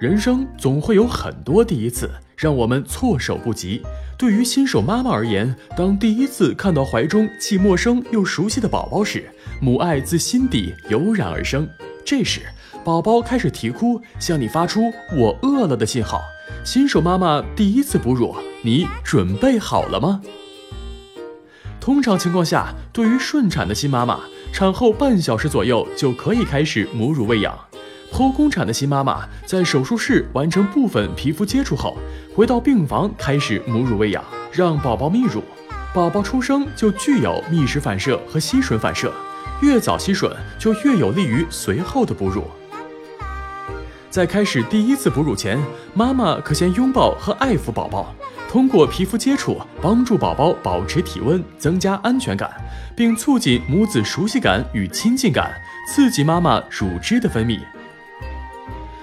人生总会有很多第一次，让我们措手不及。对于新手妈妈而言，当第一次看到怀中既陌生又熟悉的宝宝时，母爱自心底油然而生。这时，宝宝开始啼哭，向你发出“我饿了”的信号。新手妈妈第一次哺乳，你准备好了吗？通常情况下，对于顺产的新妈妈，产后半小时左右就可以开始母乳喂养。剖宫产的新妈妈在手术室完成部分皮肤接触后，回到病房开始母乳喂养，让宝宝泌乳。宝宝出生就具有觅食反射和吸吮反射，越早吸吮就越有利于随后的哺乳。在开始第一次哺乳前，妈妈可先拥抱和爱抚宝宝，通过皮肤接触帮助宝宝保持体温，增加安全感，并促进母子熟悉感与亲近感，刺激妈妈乳汁的分泌。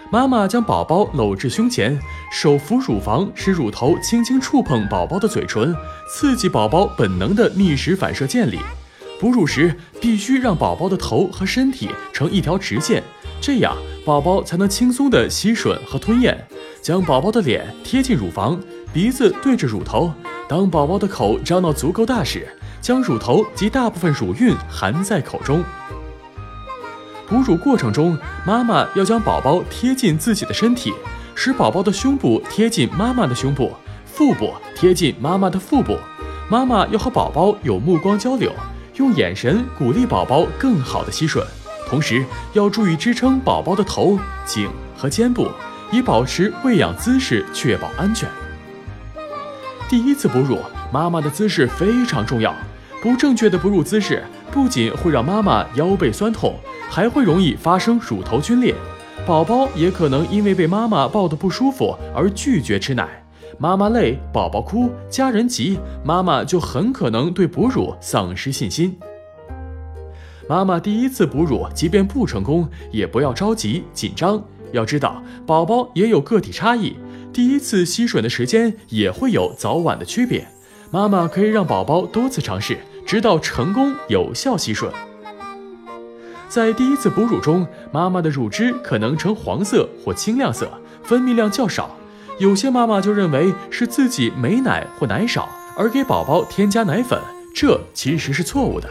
妈妈将宝宝搂至胸前，手扶乳房，使乳头轻轻触碰宝宝的嘴唇，刺激宝宝本能的觅食反射建立。哺乳时必须让宝宝的头和身体成一条直线，这样宝宝才能轻松地吸吮和吞咽。将宝宝的脸贴近乳房，鼻子对着乳头。当宝宝的口张到足够大时，将乳头及大部分乳晕含在口中。哺乳过程中，妈妈要将宝宝贴近自己的身体，使宝宝的胸部贴近妈妈的胸部，腹部贴近妈妈的腹部。妈妈要和宝宝有目光交流，用眼神鼓励宝宝更好的吸吮，同时要注意支撑宝宝的头、颈和肩部，以保持喂养姿势，确保安全。第一次哺乳，妈妈的姿势非常重要，不正确的哺乳姿势不仅会让妈妈腰背酸痛。还会容易发生乳头皲裂，宝宝也可能因为被妈妈抱得不舒服而拒绝吃奶。妈妈累，宝宝哭，家人急，妈妈就很可能对哺乳丧失信心。妈妈第一次哺乳，即便不成功，也不要着急紧张。要知道，宝宝也有个体差异，第一次吸吮的时间也会有早晚的区别。妈妈可以让宝宝多次尝试，直到成功有效吸吮。在第一次哺乳中，妈妈的乳汁可能呈黄色或青亮色，分泌量较少。有些妈妈就认为是自己没奶或奶少，而给宝宝添加奶粉，这其实是错误的。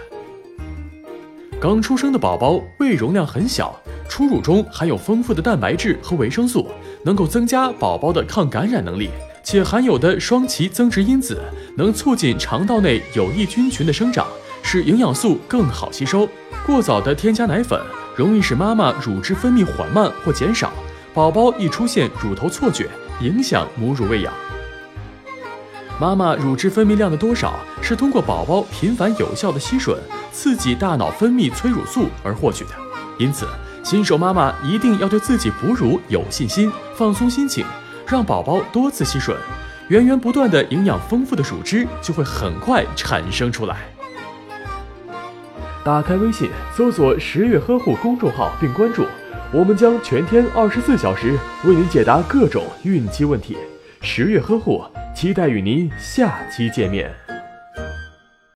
刚出生的宝宝胃容量很小，初乳中含有丰富的蛋白质和维生素，能够增加宝宝的抗感染能力，且含有的双歧增殖因子能促进肠道内有益菌群的生长。使营养素更好吸收。过早的添加奶粉，容易使妈妈乳汁分泌缓慢或减少，宝宝易出现乳头错觉，影响母乳喂养。妈妈乳汁分泌量的多少，是通过宝宝频繁有效的吸吮，刺激大脑分泌催乳素而获取的。因此，新手妈妈一定要对自己哺乳有信心，放松心情，让宝宝多次吸吮，源源不断的营养丰富的乳汁就会很快产生出来。打开微信，搜索“十月呵护”公众号并关注，我们将全天二十四小时为您解答各种孕期问题。十月呵护，期待与您下期见面。